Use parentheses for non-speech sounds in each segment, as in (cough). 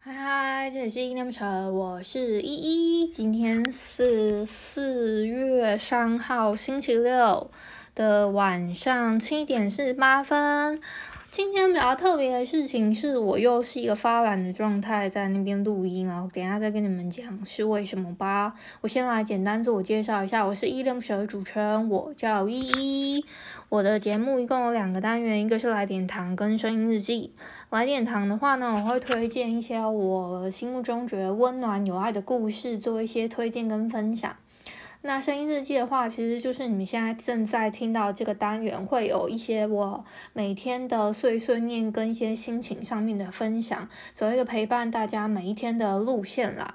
嗨嗨，这里是伊念不成，我是依依。今天是四月三号星期六的晚上七点四十八分。今天比较特别的事情是我又是一个发懒的状态，在那边录音，然后等下再跟你们讲是为什么吧。我先来简单自我介绍一下，我是依恋不舍的主持人，我叫依依。我的节目一共有两个单元，一个是来点糖跟声音日记。来点糖的话呢，我会推荐一些我心目中觉得温暖有爱的故事，做一些推荐跟分享。那声音日记的话，其实就是你们现在正在听到这个单元，会有一些我每天的碎碎念跟一些心情上面的分享，走一个陪伴大家每一天的路线啦。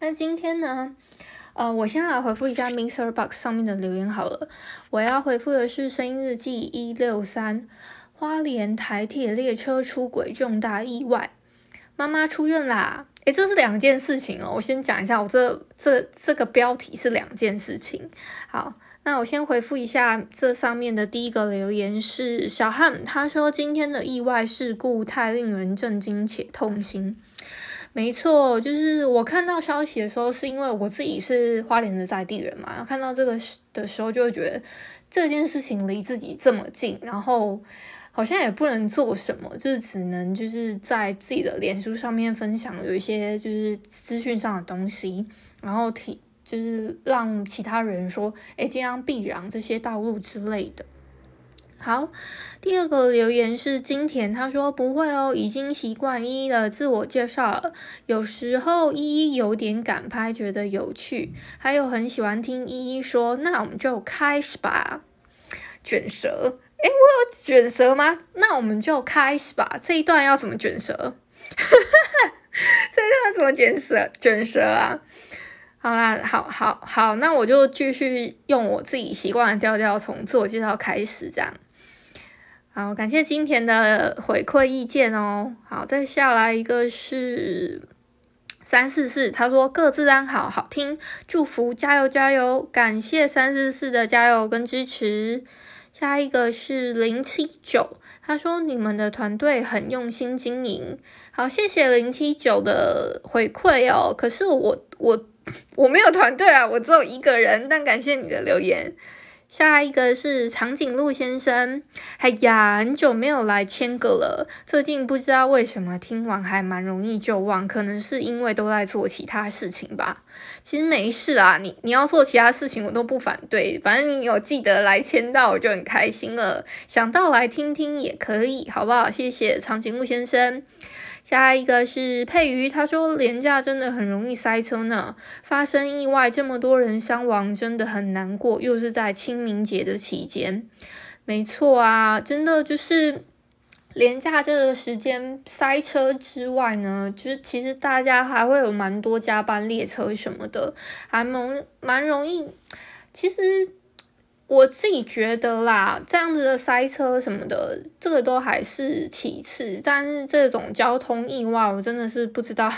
那今天呢，呃，我先来回复一下 MixerBox 上面的留言好了。我要回复的是声音日记一六三，花莲台铁列车出轨重大意外，妈妈出院啦。诶，这是两件事情哦。我先讲一下，我这这这个标题是两件事情。好，那我先回复一下这上面的第一个留言是小汉，他说今天的意外事故太令人震惊且痛心。没错，就是我看到消息的时候，是因为我自己是花莲的在地人嘛，看到这个的时候就会觉得这件事情离自己这么近，然后。好像也不能做什么，就是只能就是在自己的脸书上面分享有一些就是资讯上的东西，然后提就是让其他人说，诶，尽量避让这些道路之类的。好，第二个留言是金田，他说不会哦，已经习惯依依的自我介绍了。有时候依依有点赶拍，觉得有趣，还有很喜欢听依依说，那我们就开始吧，卷舌。诶，我有卷舌吗？那我们就开始吧。这一段要怎么卷舌？(laughs) 这一段要怎么卷舌？卷舌啊！好啦，好好好，那我就继续用我自己习惯的调调，从自我介绍开始，这样。好，感谢今天的回馈意见哦。好，再下来一个是三四四，他说各自安好，好听，祝福加油加油，感谢三四四的加油跟支持。下一个是零七九，他说你们的团队很用心经营，好，谢谢零七九的回馈哦。可是我我我没有团队啊，我只有一个人，但感谢你的留言。下一个是长颈鹿先生，哎呀，很久没有来签个了。最近不知道为什么听完还蛮容易就忘，可能是因为都在做其他事情吧。其实没事啊，你你要做其他事情我都不反对，反正你有记得来签到我就很开心了。想到来听听也可以，好不好？谢谢长颈鹿先生。下一个是佩瑜，他说廉价真的很容易塞车呢，发生意外这么多人伤亡，真的很难过，又是在清明节的期间。没错啊，真的就是廉价这个时间塞车之外呢，就是其实大家还会有蛮多加班列车什么的，还蛮蛮容易，其实。我自己觉得啦，这样子的塞车什么的，这个都还是其次。但是这种交通意外，我真的是不知道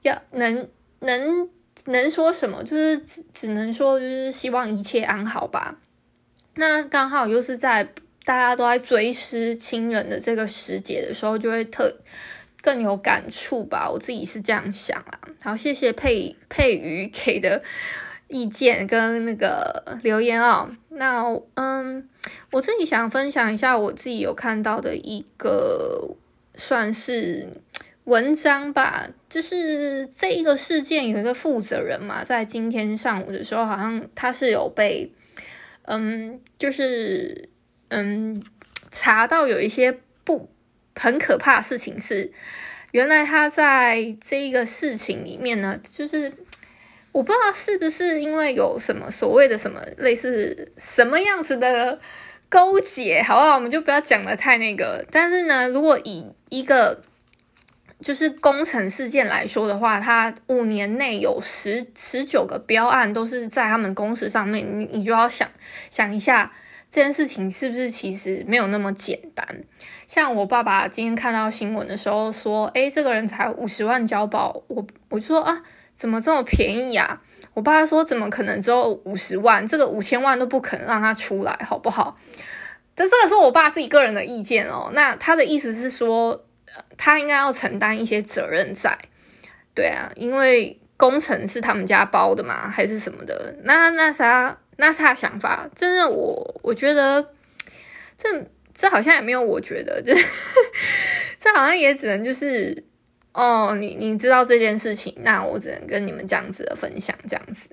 要能能能说什么，就是只只能说就是希望一切安好吧。那刚好又是在大家都在追思亲人的这个时节的时候，就会特更有感触吧。我自己是这样想啦。好，谢谢佩佩瑜给的。意见跟那个留言哦，那嗯，我自己想分享一下我自己有看到的一个算是文章吧，就是这一个事件有一个负责人嘛，在今天上午的时候，好像他是有被嗯，就是嗯查到有一些不很可怕的事情是，原来他在这一个事情里面呢，就是。我不知道是不是因为有什么所谓的什么类似什么样子的勾结，好不好？我们就不要讲得太那个。但是呢，如果以一个就是工程事件来说的话，他五年内有十十九个标案都是在他们公司上面，你你就要想想一下这件事情是不是其实没有那么简单。像我爸爸今天看到新闻的时候说，诶，这个人才五十万交保，我我就说啊。怎么这么便宜啊？我爸说怎么可能只有五十万？这个五千万都不可能让他出来，好不好？但这个是我爸自己个人的意见哦。那他的意思是说，他应该要承担一些责任在。对啊，因为工程是他们家包的嘛，还是什么的？那那啥，那是他想法。真的，我我觉得这这好像也没有，我觉得，这 (laughs) 这好像也只能就是哦，你你知道这件事情，那我只能跟你们这样子的分享，这样子。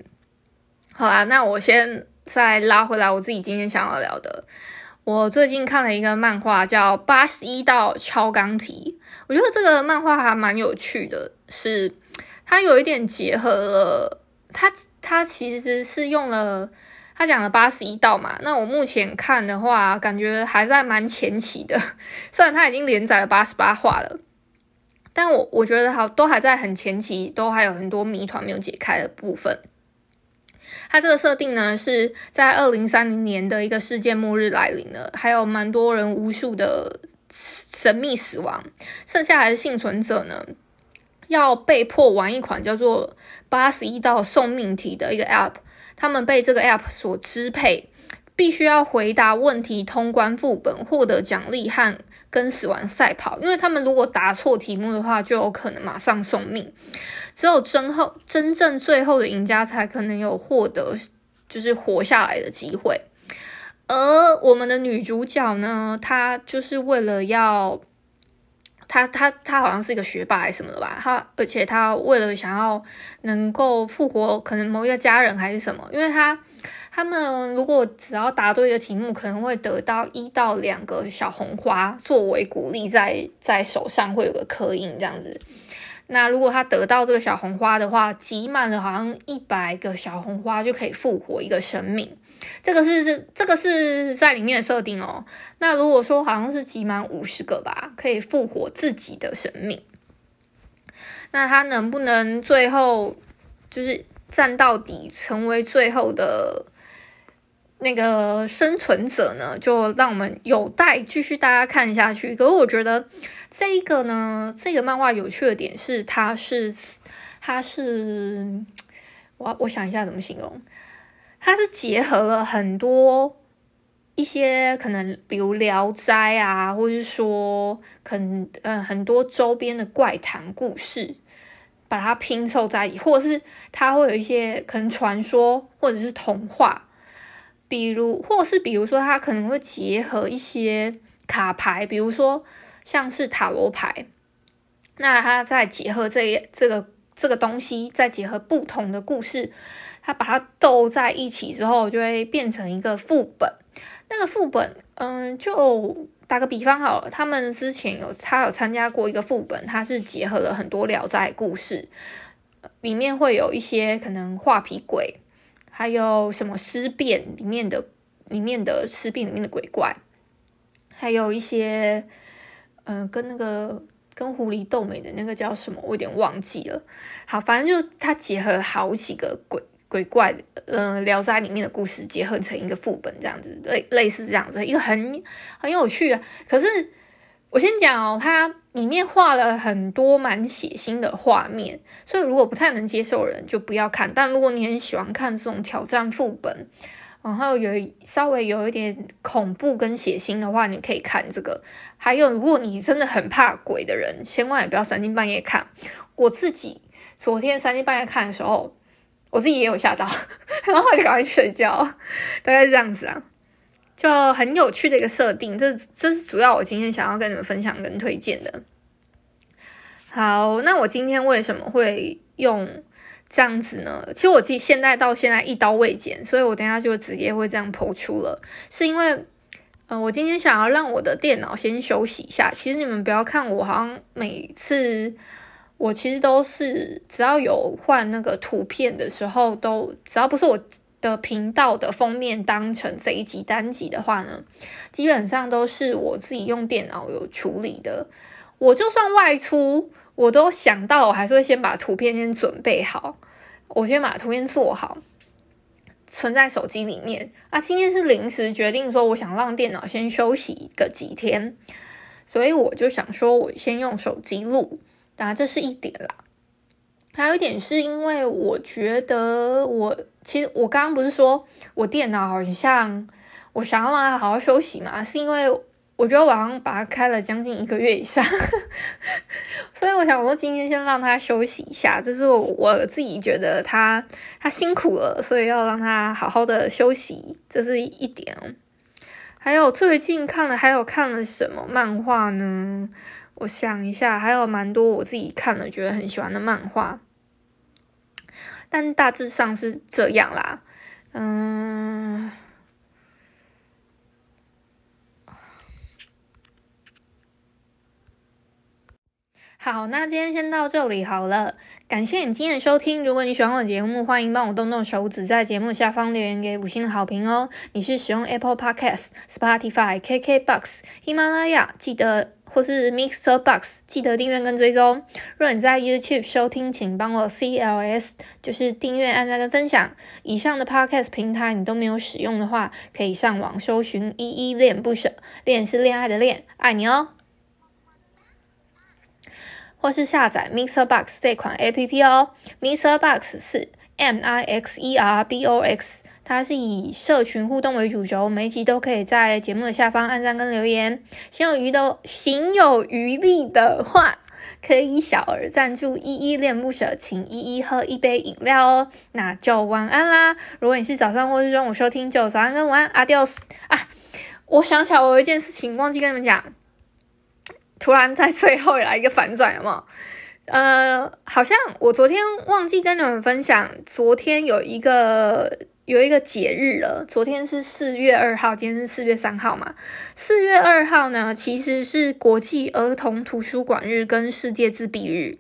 好啦，那我先再拉回来我自己今天想要聊的。我最近看了一个漫画，叫《八十一道敲钢题》，我觉得这个漫画还蛮有趣的。是，它有一点结合了，它它其实是用了，它讲了八十一道嘛。那我目前看的话，感觉还在蛮前期的，(laughs) 虽然它已经连载了八十八话了，但我我觉得好都还在很前期，都还有很多谜团没有解开的部分。它这个设定呢，是在二零三零年的一个世界末日来临了，还有蛮多人无数的神秘死亡，剩下来的幸存者呢，要被迫玩一款叫做《八十一道送命题》的一个 App，他们被这个 App 所支配，必须要回答问题通关副本，获得奖励和跟死亡赛跑。因为他们如果答错题目的话，就有可能马上送命。只有真后真正最后的赢家才可能有获得就是活下来的机会。而我们的女主角呢，她就是为了要。他他他好像是一个学霸还是什么的吧？他而且他为了想要能够复活可能某一个家人还是什么，因为他他们如果只要答对一个题目，可能会得到一到两个小红花作为鼓励在，在在手上会有个刻印这样子。那如果他得到这个小红花的话，集满了好像一百个小红花就可以复活一个生命。这个是这这个是在里面的设定哦。那如果说好像是集满五十个吧，可以复活自己的生命。那他能不能最后就是战到底，成为最后的那个生存者呢？就让我们有待继续大家看下去。可是我觉得这一个呢，这个漫画有趣的点是，它是它是我我想一下怎么形容。它是结合了很多一些可能，比如《聊斋》啊，或是说，可能呃很多周边的怪谈故事，把它拼凑在一起，或者是它会有一些可能传说或者是童话，比如，或是比如说，它可能会结合一些卡牌，比如说像是塔罗牌，那它再结合这这个这个东西，再结合不同的故事。他把它斗在一起之后，就会变成一个副本。那个副本，嗯，就打个比方好了，他们之前有他有参加过一个副本，它是结合了很多聊斋故事，里面会有一些可能画皮鬼，还有什么尸变里面的里面的尸变里面的鬼怪，还有一些，嗯，跟那个。跟狐狸斗美的那个叫什么？我有点忘记了。好，反正就它结合好几个鬼鬼怪，嗯、聊斋里面的故事结合成一个副本，这样子类类似这样子，一个很很有趣啊。可是我先讲哦，它里面画了很多蛮血腥的画面，所以如果不太能接受的人就不要看。但如果你很喜欢看这种挑战副本，然后有稍微有一点恐怖跟血腥的话，你可以看这个。还有，如果你真的很怕鬼的人，千万也不要三更半夜看。我自己昨天三更半夜看的时候，我自己也有吓到，(laughs) 然后我就赶快睡觉。大概是这样子啊，就很有趣的一个设定。这这是主要我今天想要跟你们分享跟推荐的。好，那我今天为什么会用？这样子呢，其实我记现在到现在一刀未剪，所以我等下就直接会这样剖出了。是因为，嗯、呃，我今天想要让我的电脑先休息一下。其实你们不要看我，好像每次我其实都是只要有换那个图片的时候，都只要不是我的频道的封面当成这一集单集的话呢，基本上都是我自己用电脑有处理的。我就算外出。我都想到，我还是会先把图片先准备好，我先把图片做好，存在手机里面。啊，今天是临时决定说，我想让电脑先休息个几天，所以我就想说，我先用手机录。当然，这是一点啦。还有一点是因为我觉得我，其实我刚刚不是说我电脑好像我想要让它好好休息嘛，是因为我觉得我好像把它开了将近一个月以上，(laughs) 所以我想说今天先让它休息一下，这是我，我自己觉得它它辛苦了，所以要让它好好的休息，这是一点。还有最近看了还有看了什么漫画呢？我想一下，还有蛮多我自己看了觉得很喜欢的漫画，但大致上是这样啦，嗯。好，那今天先到这里好了。感谢你今天的收听。如果你喜欢我的节目，欢迎帮我动动手指，在节目下方留言给五星的好评哦。你是使用 Apple Podcast、Spotify、KKBox、喜马拉雅，记得或是 Mixer Box，记得订阅跟追踪。若你在 YouTube 收听，请帮我 CLS，就是订阅、按赞跟分享。以上的 Podcast 平台你都没有使用的话，可以上网搜寻依依恋不舍，恋是恋爱的恋，爱你哦。或是下载 Mixer Box 这款 APP 哦，Mixer Box 是 M I X E R B O X，它是以社群互动为主轴，每一集都可以在节目的下方按赞跟留言。心有余的，心有余力的话，可以小额赞助依依恋不舍，请依依喝一杯饮料哦。那就晚安啦！如果你是早上或是中午收听，就早安跟晚安，Adios 啊！我想起来，我有一件事情忘记跟你们讲。突然在最后来一个反转，有没有？呃，好像我昨天忘记跟你们分享，昨天有一个有一个节日了。昨天是四月二号，今天是四月三号嘛。四月二号呢，其实是国际儿童图书馆日跟世界自闭日。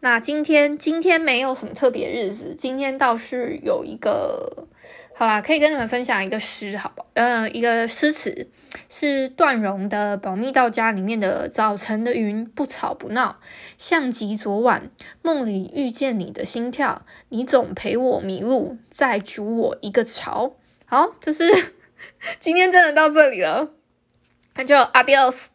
那今天今天没有什么特别日子，今天倒是有一个。好啦，可以跟你们分享一个诗，好不好？呃，一个诗词是段荣的《保密到家》里面的“早晨的云不吵不闹，像极昨晚梦里遇见你的心跳，你总陪我迷路，再煮我一个巢。”好，就是 (laughs) 今天真的到这里了，那就 Adios。